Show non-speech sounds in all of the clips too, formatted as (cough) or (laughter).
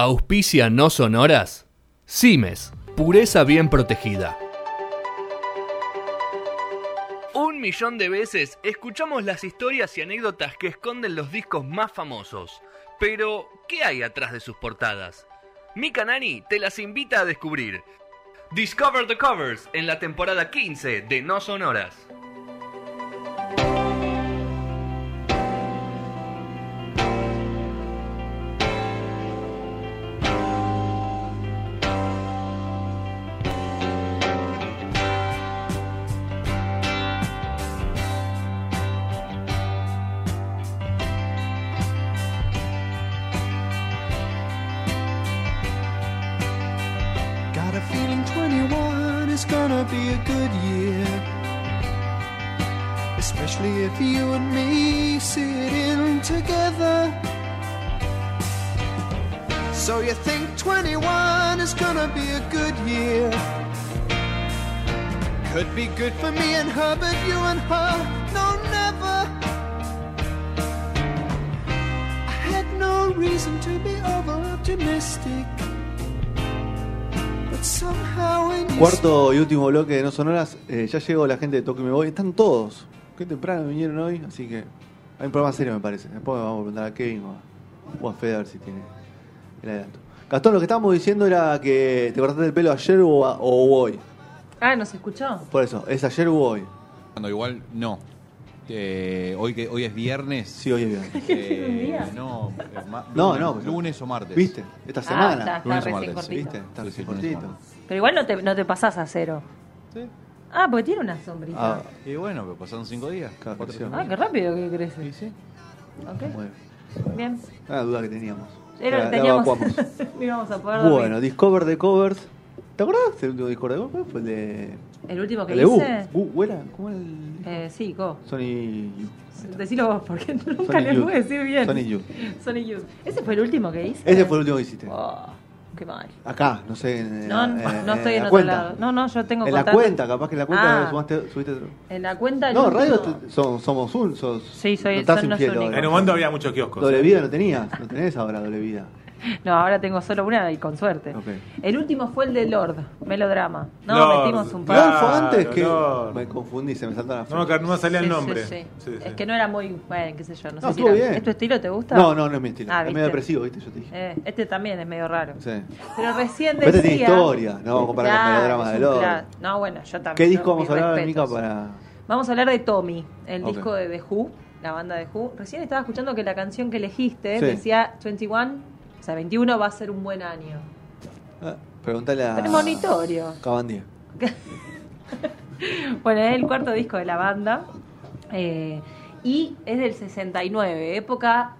Auspicia no sonoras. Cimes, pureza bien protegida. Un millón de veces escuchamos las historias y anécdotas que esconden los discos más famosos. Pero, ¿qué hay atrás de sus portadas? Mika Nani te las invita a descubrir. Discover the Covers en la temporada 15 de No Sonoras. Be a good year. Especially if you and me sit in together. So you think 21 is gonna be a good year. Could be good for me and her, but you and her, no, never. I had no reason to be over optimistic. Cuarto y último bloque de No Sonoras. eh, ya llegó la gente de Toque Me Voy. Están todos. Qué temprano vinieron hoy. Así que hay un programa serio, me parece. Después vamos a preguntar a Kevin o a, o a Fede a ver si tiene el adelanto. Gastón, lo que estábamos diciendo era que te cortaste el pelo ayer o, a- o hoy. Ah, ¿nos escuchó? Por eso, ¿es ayer o hoy? Cuando igual no. Eh, hoy que hoy es viernes. Sí, hoy es viernes. (laughs) eh, ¿Un día? no, es ma- No, lunes, no, lunes o martes. ¿Viste? Esta Ah, semana. está, está Lunes o martes, cortito. ¿Viste? Está Sí, sí, lunes cortito. Pero igual no te, no te pasás a cero. Sí. Ah, porque tiene una sombrita. Ah, Y bueno, pero pasaron cinco días. Semanas. Ah, qué rápido que crece. Sí, sí. Ok, bueno. bien. Una duda que teníamos. Era, La- la teníamos... evacuamos. (laughs) no íbamos a poder dormir. Bueno, Discover de Covers. ¿Te acordás del último Discover de fue el de. ¿El último que el de U? hice? U, ¿era? ¿Cómo el.? Eh, sí, go. Sony. U. Decilo vos, porque (laughs) nunca Sony le Youth. pude decir bien. Sony Youth. Sony Youth. ¿Ese fue el último que hice? Ese fue el último que hiciste. Oh, qué mal. Acá, no sé. En, No, en- no estoy en la otro cuenta. lado. No, no, yo tengo En la contacto- cuenta, capaz que en la cuenta Ah. sumaste, subiste otro. En la cuenta... No, último- radio te- son- somos un. Sos, Sí, soy- no estás son los infiel únicos. En un momento había muchos kioscos. Doble ¿eh? vida no tenías. No tenés ahora doble vida. (laughs) No, ahora tengo solo una y con suerte. El último fue el de Lord, melodrama. No, Lord, metimos un claro. par. Fue antes que. no. Me confundí, se me saltaron las No, no me salía el nombre. sí, sí. Sí, sí. Es que no era muy, bueno, qué sé yo, no, No, sé si bien. ¿Es tu estilo? ¿Te gusta? No, no, no es mi estilo. Ah, es medio depresivo, ¿viste? Yo te dije. Eh, este también es medio raro. Sí. Pero recién Pero decía... este tiene historia, no vamos a comparar con Claro, melodramas es de Lord. No, bueno, yo también. ¿Qué disco vamos a hablar, Mica, respetos. para.? Vamos a hablar de Tommy, el disco de The Who, la banda de Who. Recién estaba escuchando que la canción que elegiste Sí. decía 21, o sea, 21 va a ser un buen año. Ah, Preguntale a. Premonitorio. Cabandier. (laughs) Bueno, es el cuarto disco de la banda eh, y es del 69, época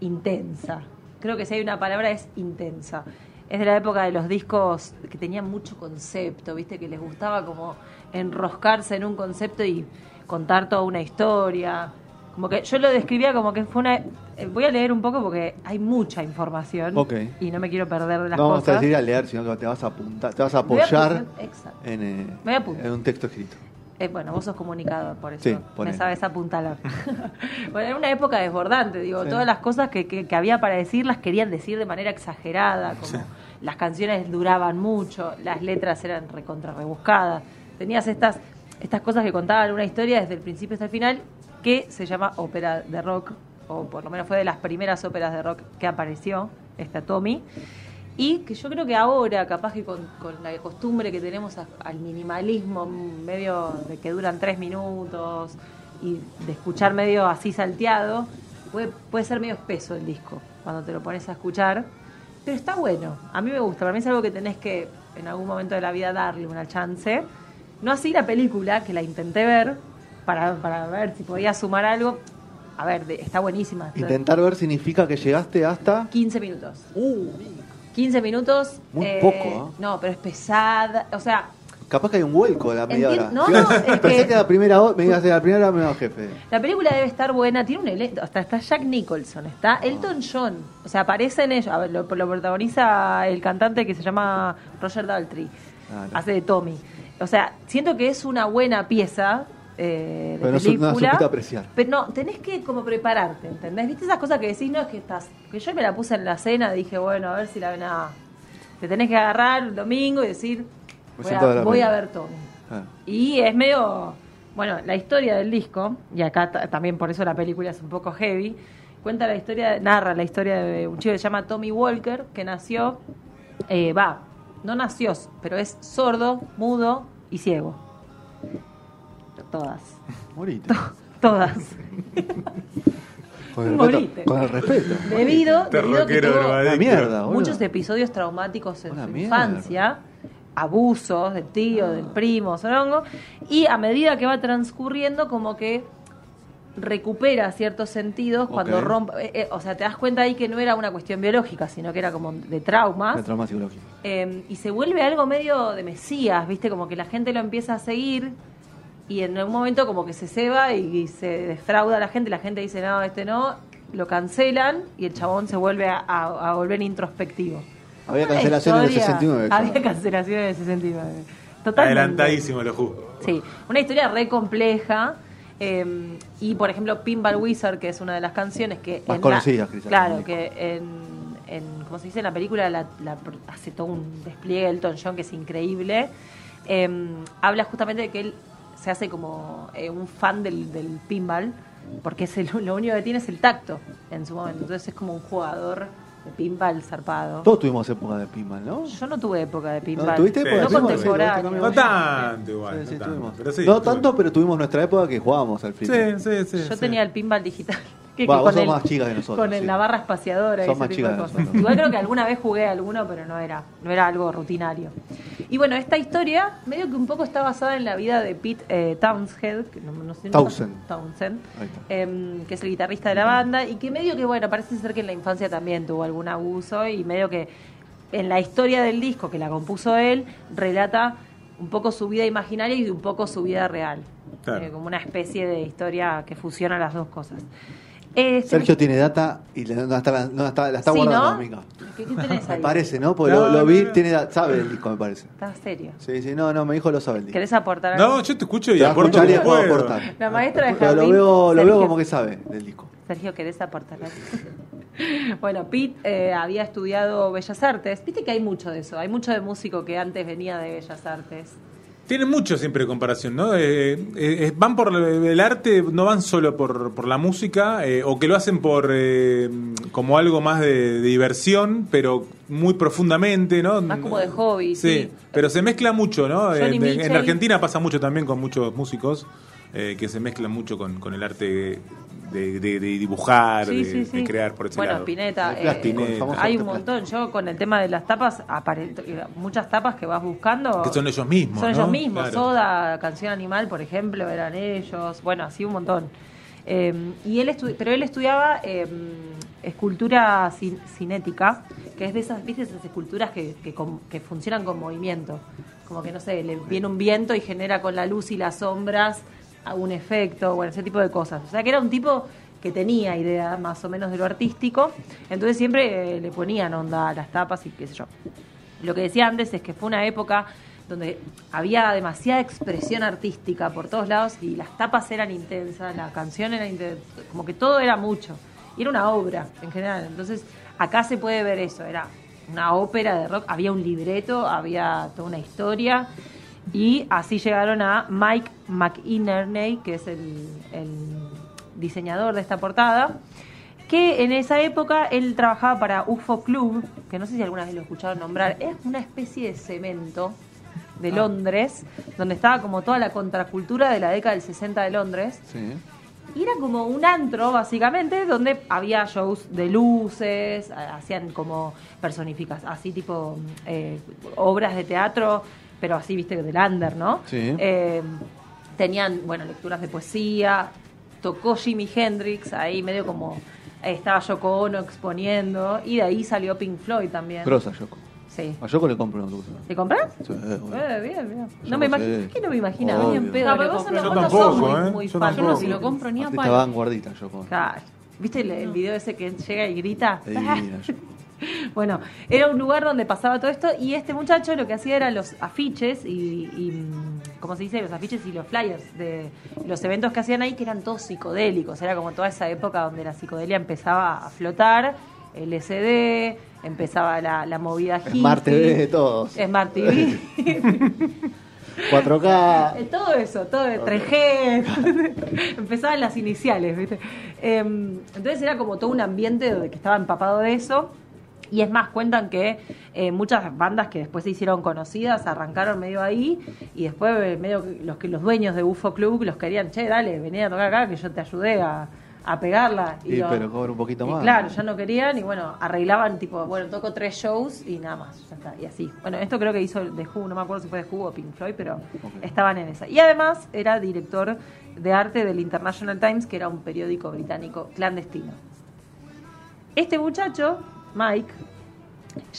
intensa. Creo que si hay una palabra es intensa. Es de la época de los discos que tenían mucho concepto, viste, que les gustaba como enroscarse en un concepto y contar toda una historia. Como que yo lo describía como que fue una... eh, Voy a leer un poco porque hay mucha información Ok. y no me quiero perder de las No vamos a cosas. decir a leer, sino que te vas a apuntar, te vas a Me voy a apoyar apuntar, exacto. en, eh, Me voy a apuntar. en un texto escrito. Eh, bueno, vos sos comunicador, por eso Sí, me ponele. sabes apuntalar. (laughs) bueno, era una época desbordante, digo, Sí. todas las cosas que, que- que había para decir las querían decir de manera exagerada, como las canciones duraban mucho, las letras eran recontra rebuscadas, tenías estas, estas cosas que contaban una historia desde el principio hasta el final, que se llama ópera de rock, o por lo menos fue de las primeras óperas de rock que apareció, esta Tommy. Y que yo creo que ahora, capaz que con, la costumbre que tenemos al minimalismo, medio de que duran tres minutos y de escuchar medio así salteado, puede, puede ser medio espeso el disco cuando te lo pones a escuchar. Pero está bueno, a mí me gusta, para mí es algo que tenés que en algún momento de la vida darle una chance. No así la película, que la intenté ver para, para ver si podía sumar algo. A ver, de- está buenísima. Intentar ver significa que llegaste hasta. 15 minutos. 15 minutos. Muy eh, poco, ¿eh? No, pero es pesada. O sea, Capaz que hay un vuelco de la media hora. no, (laughs) no, es Pensé que- que la primera hora, me a la primera hora me iba jefe. la película debe estar buena. Tiene un elenco. Hasta está Jack Nicholson, está Elton John. O sea, aparecen ellos. A ver, lo, lo protagoniza el cantante que se llama Roger Daltrey. Ah, no. Hace de Tommy. O sea, siento que es una buena pieza eh, de Pero no no película. supiste apreciar. Pero no, tenés que como prepararte, ¿entendés? ¿Viste esas cosas que decís? No, es que estás. Que yo me la puse en la cena, dije, bueno, a ver si la ven a. Te tenés que agarrar el domingo y decir, Me voy, a ver a, la voy a peli. ver Tommy. Ah. Y es medio. Bueno, la historia del disco, y acá ta- también por eso la película es un poco heavy, cuenta la historia, narra la historia de un chico que se llama Tommy Walker, que nació, eh, va, no nació, pero es sordo, mudo y ciego. Todas. (laughs) Morite. Todas. (laughs) Con el (laughs) Morite. respeto. Con el respeto. Debido, debido a que tuvo mierda, boludo. muchos episodios traumáticos en Una su mierda. infancia, abusos del tío, del primo, Sorongo, y a medida que va transcurriendo, como que recupera ciertos sentidos cuando rompe, eh, eh, o sea, te das cuenta ahí que no era una cuestión biológica, sino que era como de traumas. De trauma psicológico. Eh, y se vuelve algo medio de mesías, ¿viste? Como que la gente lo empieza a seguir y en un momento como que se ceba y, y se defrauda a la gente, la gente dice, no, este no, lo cancelan y el chabón se vuelve a, a- a volver introspectivo. Había cancelaciones del historia- 69. (laughs) claro. Había cancelaciones del 69. Totalmente. Adelantadísimo lo juzgo. Sí, una historia re compleja. eh, y por ejemplo, Pinball Wizard, que es una de las canciones que. Más en conocidas, Claro, que en, en. ¿Cómo se dice? En la película la, la- hace todo un despliegue Elton John que es increíble. eh, habla justamente de que él se hace como eh, un fan del, del pinball, porque es el- (laughs) lo único que tiene es el tacto en su momento. Entonces es como un jugador de pinball zarpado. Todos tuvimos época de pinball, ¿no? Yo no tuve época de pinball. ¿No tuviste época de No pinball? contemporáneo. Sí, No tanto igual. Sí, sí, no tanto, pero sí, no tuve. tanto, pero tuvimos nuestra época que jugábamos al Sí, fútbol. sí, sí. Yo sí. tenía el pinball digital. (laughs) Que, Va, que vos con sos el- más chicas que nosotros, Con el- sí. la barra espaciadora y ese más tipo de cosas. Igual creo que alguna vez jugué alguno, pero no era, no era algo rutinario. Y bueno, esta historia medio que un poco está basada en la vida de Pete eh, Townshend, que no, no sé, nunca- Townsend. Em, que es el guitarrista de la banda y que medio que, bueno, parece ser que en la infancia también tuvo algún abuso y medio que en la historia del disco que la compuso él, relata un poco su vida imaginaria y un poco su vida real. Claro. Eh, como una especie de historia que fusiona las dos cosas. Este- Sergio tiene data y la, no está, la- no está- la está Sí, guardando, ¿no? amiga. ¿Qué, qué tenés Me parece, ¿no? Porque No, lo, vi, no. tiene sabe el disco, me parece. ¿Estás serio? Sí, sí, no, no, mi hijo lo sabe el disco. ¿Querés aportar algo? No, yo te escucho y aporto como puedo aportar. La maestra de Pero lo veo, lo veo como que sabe del disco. Sergio, ¿querés aportar algo? (laughs) bueno, Pete eh, había estudiado Bellas Artes. Viste que hay mucho de eso. Hay mucho de músico que antes venía de Bellas Artes. Tienen mucho siempre comparación, ¿no? Eh, eh, eh, van por el arte, no van solo por, por la música, eh, o que lo hacen por eh, como algo más de, de diversión, pero muy profundamente, ¿no? Más como de hobby, sí. pero se mezcla mucho, ¿no? En, en-. Argentina pasa mucho también con muchos músicos eh, que se mezclan mucho con, con el arte de, de- de dibujar, Sí, de, sí, sí. de crear por ese bueno, lado. Spinetta. El eh, hay un montón. Yo con el tema de las tapas, apare- muchas tapas que vas buscando. Que son ellos mismos, Son ¿no? ellos mismos. Claro. Soda, Canción Animal, por ejemplo, eran ellos. Bueno, así un montón. Eh, y él estu- pero él estudiaba eh, escultura cin- cinética, que es de esas, ¿viste? esas esculturas que, que funcionan con movimiento. Como que, no sé, le viene un viento y genera con la luz y las sombras algún efecto, bueno, ese tipo de cosas. O sea, que era un tipo que tenía idea más o menos de lo artístico, entonces siempre eh, le ponían onda a las tapas y qué sé yo. Lo que decía antes es que fue una época donde había demasiada expresión artística por todos lados y las tapas eran intensas, la canción era intensa, como que todo era mucho. Era una obra en general. Entonces, acá se puede ver eso, era una ópera de rock, había un libreto, había toda una historia. Y así llegaron a Mike McInerney, que es el, el diseñador de esta portada, que en esa época él trabajaba para UFO Club, que no sé si alguna vez lo escucharon nombrar, es una especie de cemento de Londres, donde estaba como toda la contracultura de la década del 60 de Londres. Sí. Y era como un antro, básicamente, donde había shows de luces, ha- hacían como personificas, así tipo eh, obras de teatro, pero así, viste, del under, ¿no? Sí. Eh, tenían, bueno, lecturas de poesía, tocó Jimi Hendrix, ahí medio como eh, estaba Yoko Ono exponiendo, y de ahí salió Pink Floyd también. Grosa, Yoko. Sí. A Yoko le compro una cosa. ¿Te compras? Sí, obvio. Eh, bien, bien. Yo No me no imagino, que no me imaginaba. Obvio. Ni en pedo No, le pero vos no foto tampoco, sos muy, ¿eh? muy Yo fan. Yo no si lo compro ni a palo. vanguardista, Yoko. Claro. ¿Viste el, el video ese que llega y grita? Divina, Yoko. (laughs) (laughs) Bueno, era un lugar donde pasaba todo esto y este muchacho lo que hacía era los afiches y, y, mm, ¿cómo se dice? Los afiches y los flyers de los eventos que hacían ahí que eran todos psicodélicos. Era como toda esa época donde la psicodelia empezaba a flotar, el SD, empezaba la, la movida hippie. Smart TV de todos. Smart TV. 4K. (laughs) Eh, Todo eso, todo de 3G, (laughs) empezaban las iniciales, ¿viste? Em, entonces era como todo un ambiente que estaba empapado de eso. Y es más, cuentan que eh, muchas bandas que después se hicieron conocidas arrancaron medio ahí y después eh, medio que los que los dueños de UFO Club los querían, che, dale, vení a tocar acá que yo te ayudé a, a pegarla. Sí, lo- pero cobra un poquito y más. Claro, ya no querían y bueno, arreglaban tipo, bueno, toco tres shows y nada más, ya está, y así. Bueno, esto creo que hizo The Who, no me acuerdo si fue The Who o Pink Floyd, pero estaban en esa. Y además era director de arte del International Times, que era un periódico británico clandestino. Este muchacho, Mike,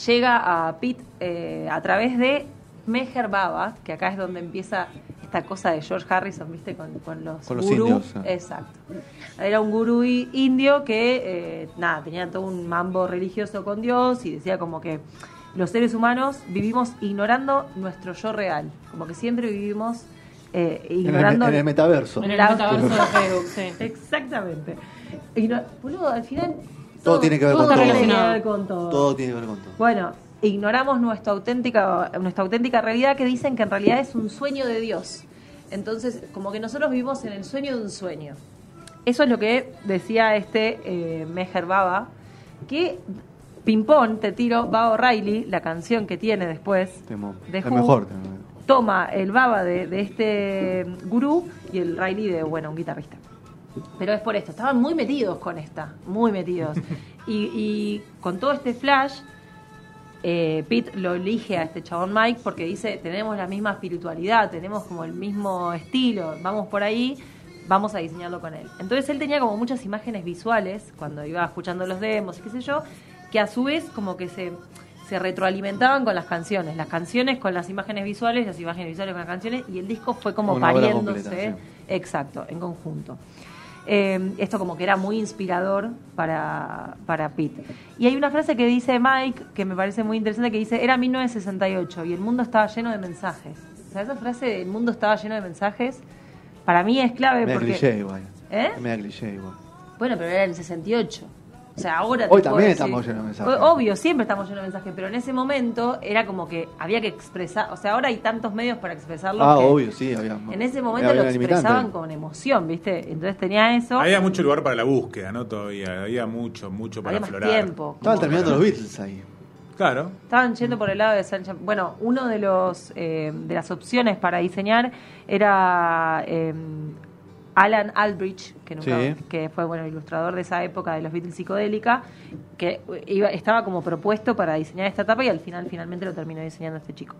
llega a Pete eh, a través de Meher Baba, que acá es donde empieza esta cosa de George Harrison, ¿viste? Con, con los Con los gurú. indios. Exacto. Era un gurú indio que, eh, nada, tenía todo un mambo religioso con Dios y decía como que los seres humanos vivimos ignorando nuestro yo real. Como que siempre vivimos eh, En el, ignorando... en el metaverso. En el metaverso de (laughs) Facebook, sí. Exactamente. Igno- boludo, al final... Todo tiene que ver todo con todo. tiene que relacionado. ver con todo. Todo tiene que ver con todo. Bueno, ignoramos nuestra auténtica, nuestra auténtica realidad que dicen que en realidad es un sueño de Dios. Entonces, como que nosotros vivimos en el sueño de un sueño. Eso es lo que decía este eh, Meher Baba, que Pimpón, te tiro, Baba O'Reilly, la canción que tiene después, Temo- de el Who, mejor. temo. toma el Baba de, de este gurú y el Riley de, bueno, un guitarrista. Pero es por esto, estaban muy metidos con esta, muy metidos. (laughs) Y, y con todo este flash, eh, Pete lo elige a este chabón Mike porque dice, tenemos la misma espiritualidad, tenemos como el mismo estilo, vamos por ahí, vamos a diseñarlo con él. Entonces él tenía como muchas imágenes visuales cuando iba escuchando los demos y qué sé yo, que a su vez como que se, se retroalimentaban con las canciones, las canciones con las imágenes visuales, las imágenes visuales con las canciones, y el disco fue como Una pariéndose, completa, sí. exacto, en conjunto. Eh, esto como que era muy inspirador para, para Pete. Y hay una frase que dice Mike, que me parece muy interesante, que dice, era 1968 y el mundo estaba lleno de mensajes. O sea, esa frase de el mundo estaba lleno de mensajes, para mí es clave Media porque... cliché igual. ¿Eh? Cliché igual. Bueno, pero era en el 68. O sea, ahora... Hoy te también decir- estamos llenos de mensajes. Obvio, siempre estamos llenos de mensajes, pero en ese momento era como que había que expresar... O sea, ahora hay tantos medios para expresarlo Ah, que obvio, sí, había. En ese momento había lo expresaban con emoción, ¿viste? Entonces tenía eso. Había mucho lugar para la búsqueda, ¿no? Todavía. Había mucho, mucho para Había más aflorar. tiempo. Estaban terminando los Beatles ahí. Claro. Estaban yendo por el lado de Sunshine. Bueno, uno de los eh, de las opciones para diseñar era eh, Alan Aldrich, que nunca, Sí. que fue bueno ilustrador de esa época de los Beatles psicodélica, que iba, estaba como propuesto para diseñar esta etapa y al final finalmente lo terminó diseñando este chico.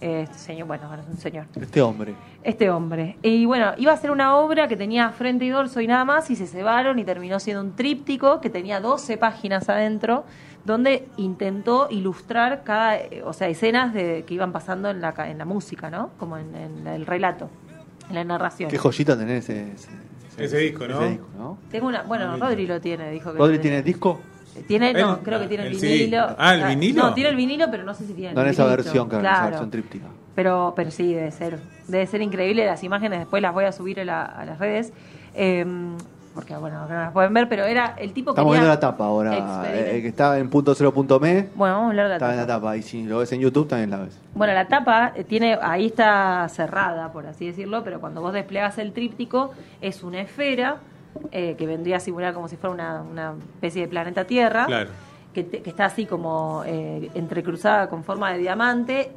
Este señor, bueno, es un señor. Este hombre. Este hombre. Y bueno, iba a ser una obra que tenía frente y dorso y nada más, y se cebaron y terminó siendo un tríptico que tenía 12 páginas adentro, donde intentó ilustrar cada, eh, o sea, escenas de, que iban pasando en la, en la música, ¿no? Como en, en el relato, en la narración. Qué joyita tener ese, ese, Ese disco, ¿no? ese disco, ¿no? Tengo una, bueno, Rodri lo tiene, dijo que ¿Rodri tiene el disco? Tiene, no, Él- creo que tiene el, el CD. vinilo. Ah, ¿el vinilo? No, tiene el vinilo, pero no sé si tiene el No en esa versión, claro, en esa versión tríptica. Pero, pero sí, debe ser, debe ser increíble. Las imágenes después las voy a subir a, la- a las redes. eh, porque, bueno, acá no las pueden ver, pero era el tipo que. Estamos viendo la tapa ahora. eh, que está en punto cero punto me. Bueno, vamos a hablar de la Está en la tapa. Y si lo ves en YouTube, también la ves. Bueno, la tapa eh, tiene, ahí está cerrada, por así decirlo, pero cuando vos desplegas el tríptico, es una esfera eh, que vendría a simular como si fuera una, una especie de planeta Tierra. Claro. que, te- que está así como eh, entrecruzada con forma de diamante,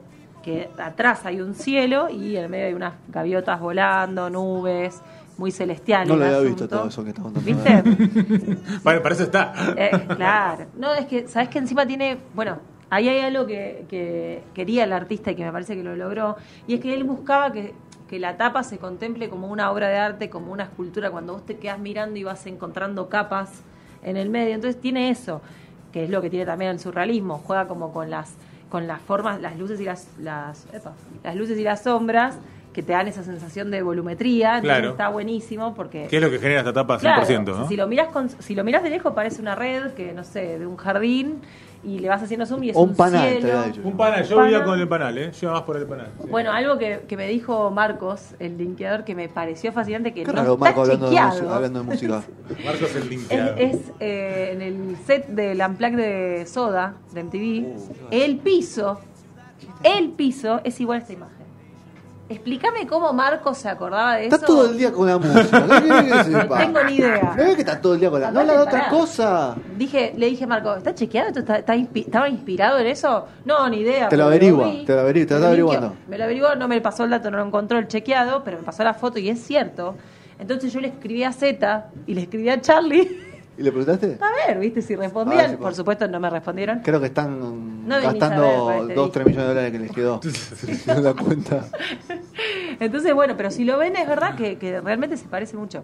que atrás hay un cielo y en el medio hay unas gaviotas volando, nubes, muy celestiales. No lo había visto todo eso que está contando. ¿Viste? (laughs) Para, para eso está. Eh, claro. No, es que, ¿sabes que encima tiene. Bueno, ahí hay algo que, que quería el artista y que me parece que lo logró. Y es que él buscaba que, que la tapa se contemple como una obra de arte, como una escultura, cuando vos te quedas mirando y vas encontrando capas en el medio. Entonces tiene eso, que es lo que tiene también el surrealismo. Juega como con las con las formas, las luces y las, las, epa, las luces y las sombras que te dan esa sensación de volumetría. Entonces Claro. está buenísimo porque... ¿Qué es lo que genera esta tapa 100%? Claro, ¿no? si lo miras con, si lo miras de lejos parece una red que no sé de un jardín y le vas haciendo zoom y es un, un panal, te cielo. Un panal, yo Un vivía con el panal, ¿eh? Yo iba más por el panal. sí. Bueno, algo que, que me dijo Marcos, el linkeador, que me pareció fascinante, que Qué no raro, está Marco, hablando de, música, hablando de música. (laughs) Marcos el Es, limpiador. es, eh, en el set del Unplugged de Soda, de MTV, Uh, el piso, el piso es igual a esta imagen. Explícame cómo Marcos se acordaba de Está eso. todo el día con la música. ¿Qué querés que No sepa? tengo ni idea. ¿No ves que está todo el día con la.? No habla de otra pará. cosa. Dije, le dije a Marco, ¿está chequeado? ¿Esto está, está inspi- ¿Estaba inspirado en eso? No, ni idea. Te lo pero averigua, vi. te lo averigua, te lo Me está averiguando. Me lo averiguó, no me pasó el dato, no lo encontró el chequeado, pero me pasó la foto y es cierto. Entonces yo le escribí a Z y le escribí a Charlie. ¿Y le preguntaste? A ver, ¿viste? Si respondían. A ver si puedo. Por supuesto, no me respondieron. Creo que están No gastando parece, 2 dije. 3 millones de dólares que les quedó. (laughs) en la cuenta. (laughs) Entonces, bueno, pero si lo ven, es verdad que, que realmente se parece mucho.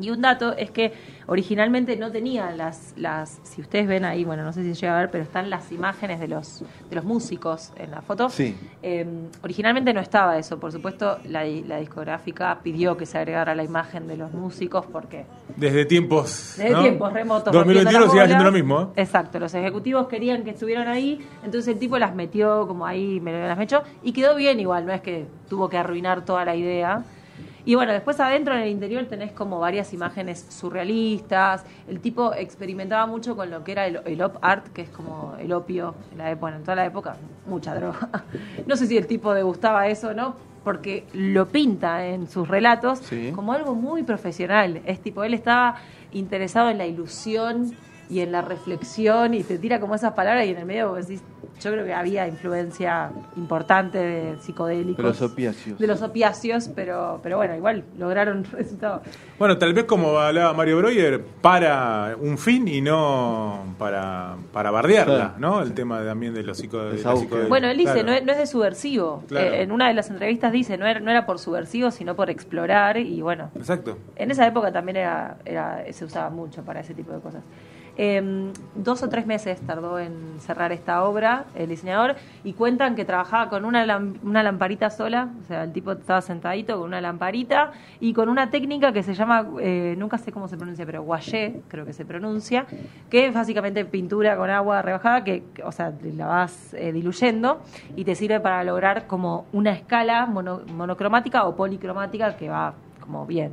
Y un dato es que originalmente no tenía las, las, si ustedes ven ahí, bueno, no sé si se llega a ver, pero están las imágenes de los, de los músicos en la foto. Sí. Eh, originalmente no estaba eso, por supuesto, la, la discográfica pidió que se agregara la imagen de los músicos porque Desde tiempos. desde ¿no? tiempos remotos. 2021 rompiendo sigue haciendo lo mismo. ¿eh? Exacto, los ejecutivos querían que estuvieran ahí, entonces el tipo las metió como ahí, me las metió, y quedó bien igual, no es que tuvo que arruinar toda la idea. Y bueno, después adentro en el interior tenés como varias imágenes surrealistas. El tipo experimentaba mucho con lo que era el, el op art, que es como el opio en la bueno, en toda la época, mucha droga. (laughs) No sé si el tipo degustaba eso o no, porque lo pinta en sus relatos Sí. como algo muy profesional. Es tipo, él estaba interesado en la ilusión y en la reflexión y te tira como esas palabras y en el medio vos decís, yo creo que había influencia importante de psicodélicos. De los opiáceos. De los opiáceos, pero, pero bueno, igual lograron (laughs) resultados. Bueno, tal vez como hablaba Mario Breuer, para un fin y no para, para bardearla, Claro. ¿no? El tema también de los psico- de la Desahogo. psicodelia. Bueno, él dice, Claro. no, es, no es de subversivo. Claro. Eh, en una de las entrevistas dice, no era, no era por subversivo, sino por explorar y bueno, Exacto. En esa época también era, era- se usaba mucho para ese tipo de cosas. Eh, dos o tres meses tardó en cerrar esta obra el diseñador y cuentan que trabajaba con una, una lamparita sola, o sea, el tipo estaba sentadito con una lamparita y con una técnica que se llama, eh, nunca sé cómo se pronuncia, pero guayé, creo que se pronuncia, que es básicamente pintura con agua rebajada, que, o sea, la vas eh, diluyendo y te sirve para lograr como una escala mono- monocromática o policromática que va como bien.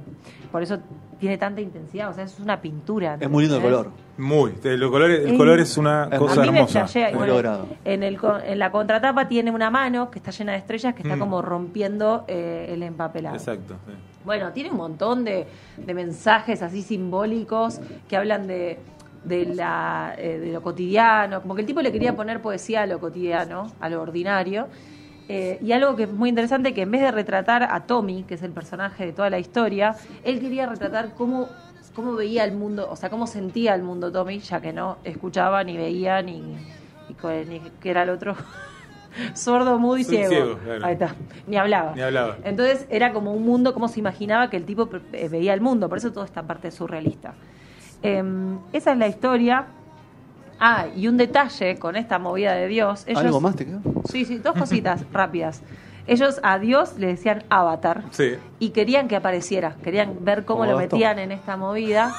Por eso tiene tanta intensidad, o sea, es una pintura. Es muy lindo el color. Muy. de los colores, el color es una cosa a mí me hermosa. flashea, y Muy bueno, logrado. En, el, co- en la contratapa tiene una mano que está llena de estrellas que está Mm. como rompiendo eh, el empapelado. Exacto. sí. Bueno, tiene un montón de, de mensajes así simbólicos que hablan de, de, la, eh, de lo cotidiano, como que el tipo le quería poner poesía a lo cotidiano, a lo ordinario. Eh, y algo que es muy interesante, que en vez de retratar a Tommy, que es el personaje de toda la historia, él quería retratar cómo, cómo veía el mundo, o sea, cómo sentía el mundo Tommy, ya que no escuchaba, ni veía, ni, ni, co- ni que era el otro. (laughs) Sordo, mudo y ciego. ciego, claro. Ahí está. Ni hablaba. Ni hablaba. Entonces era como un mundo, como se imaginaba que el tipo eh, veía el mundo, por eso toda esta parte es surrealista. Em, esa es la historia. Ah, y un detalle con esta movida de Dios. Ellos, ¿Algo más te quedó? Sí, sí, dos cositas (laughs) rápidas. Ellos a Dios le decían avatar Sí. y querían que apareciera, querían ver cómo Como lo Gastón. metían en esta movida.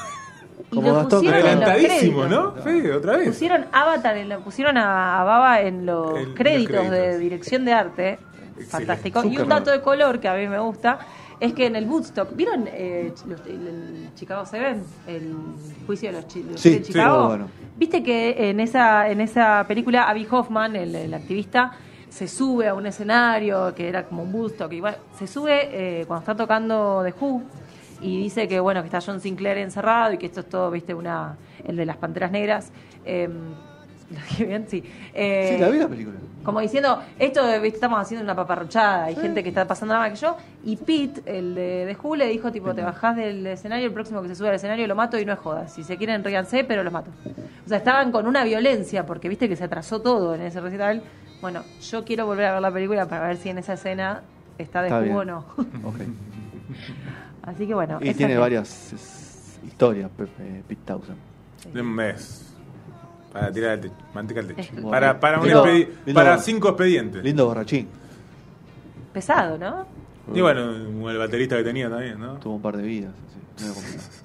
Y Como lo Gastón, pusieron en los Adelantadísimo, créditos. ¿no? Fede, otra vez. Pusieron Avatar, en lo pusieron a, a Baba en los, créditos, de dirección de arte. Excelente. Fantástico. Y un dato de color que a mí me gusta es que en el Woodstock, ¿vieron eh, los- el, el Chicago Seven? El juicio de los, chi- de los Sí, de sí, Chicago. muy bueno. Viste que en esa, en esa película Abby Hoffman, el, el activista, se sube a un escenario que era como un Woodstock. Y bueno, se sube eh, cuando está tocando The Who y dice que bueno que está John Sinclair encerrado y que esto es todo, viste, una el de las Panteras Negras. Eh, (laughs) ¿Lo dije bien? Sí. Eh, Sí, la vi la película. como diciendo, esto estamos haciendo una paparruchada, hay gente que está pasando nada más que yo. Y Pete, el de, de Who, le dijo, tipo, te bajás del escenario, el próximo que se sube al escenario lo mato y no es joda. Si se quieren, ríanse, pero los mato. O sea, estaban con una violencia, porque viste que se atrasó todo en ese recital. Bueno, yo quiero volver a ver la película para ver si en esa escena está de Está Who o no. (laughs) Ok. Así que bueno. Y tiene varias historias, Pete Townsend. De un mes. Para tirar el techo, manteca al techo. Es- Para, para, un Lindo- expedi- lindo- para cinco expedientes. Lindo borrachín. Pesado, ¿no? Y bueno, el baterista que tenía también, ¿no? Tuvo un par de vidas. así. (laughs)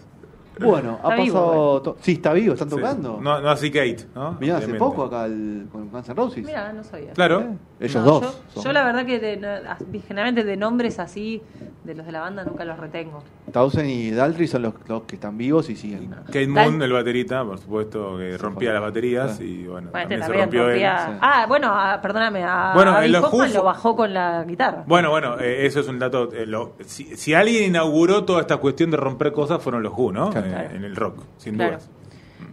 Bueno, ha Está vivo, pasado. to- Sí, está vivo, están Sí. tocando. No, no así Kate, ¿no? Mirá, hace poco acá el- con Guns N' Roses. Mira, no sabía. Claro. ¿Eh? Ellos No, dos. Yo, la verdad que de- generalmente de nombres así, de los de la banda, nunca los retengo. Townsend y Daltrey son los, los que están vivos y siguen. Kate Dal- Moon, el baterista, por supuesto, que rompía las baterías Claro. y bueno, Bueno, este también se también rompió rompía- él. Ah, bueno, ah, perdóname, a Bueno, a los Hoffman Who- lo bajó con la guitarra. Bueno, bueno, eh, eso es un dato. eh, lo- si, si alguien inauguró toda esta cuestión de romper cosas, fueron los Who, ¿no? Claro. Eh, en el rock, sin Claro. dudas.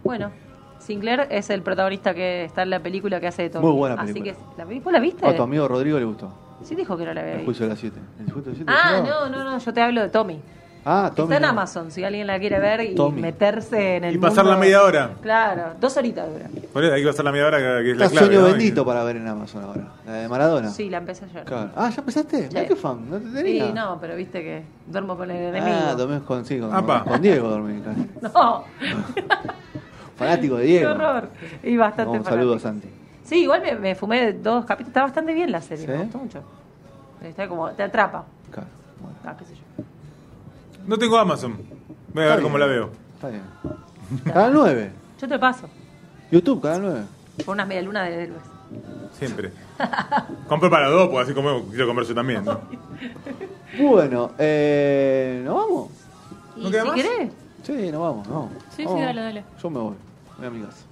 Bueno, Sinclair es el protagonista que está en la película que hace de Tommy. Muy buena Así película. que, ¿la, ¿Vos la viste? A tu amigo Rodrigo le gustó. Sí dijo que no la había El visto. juicio de las 7. ¿El juicio de las 7? Ah, no, no, no, yo te hablo de Tommy. Ah, Tommy. Está en. Amazon, si alguien la quiere ver y Tommy. meterse en el Y pasar la media hora. Claro, dos horitas dura. Por eso hay que pasar la media hora que, es la Está clave. sueño ¿no? bendito para ver en Amazon ahora. La de Maradona. Sí, la empecé ayer. Claro. Ah, ¿ya empezaste? Mirá qué fan. No te tenía. Sí, no, pero viste que duermo con el enemigo. Ah, dormís con, sí, con, con Diego dormí. (laughs) No, (laughs) Fanático de qué Diego. horror. Y bastante un saludo. Santi. Sí, igual me, me fumé dos capítulos. Está bastante bien la serie, ¿Sí? me gustó mucho. Está como, te atrapa. Claro. Bueno, Ah, qué sé yo. No tengo Amazon. Voy a Está ver cómo la veo. Está bien. Canal 9. (laughs) Yo te paso. YouTube, Canal 9. Por unas media luna de héroes. Siempre. Compro para dos, porque así como quiero comer yo también. ¿no? (laughs) Bueno, eh, ¿nos vamos? ¿Y ¿No queda si más? querés? Sí, nos vamos, no. Sí, sí, dale, dale. Yo me voy. Voy a mi casa.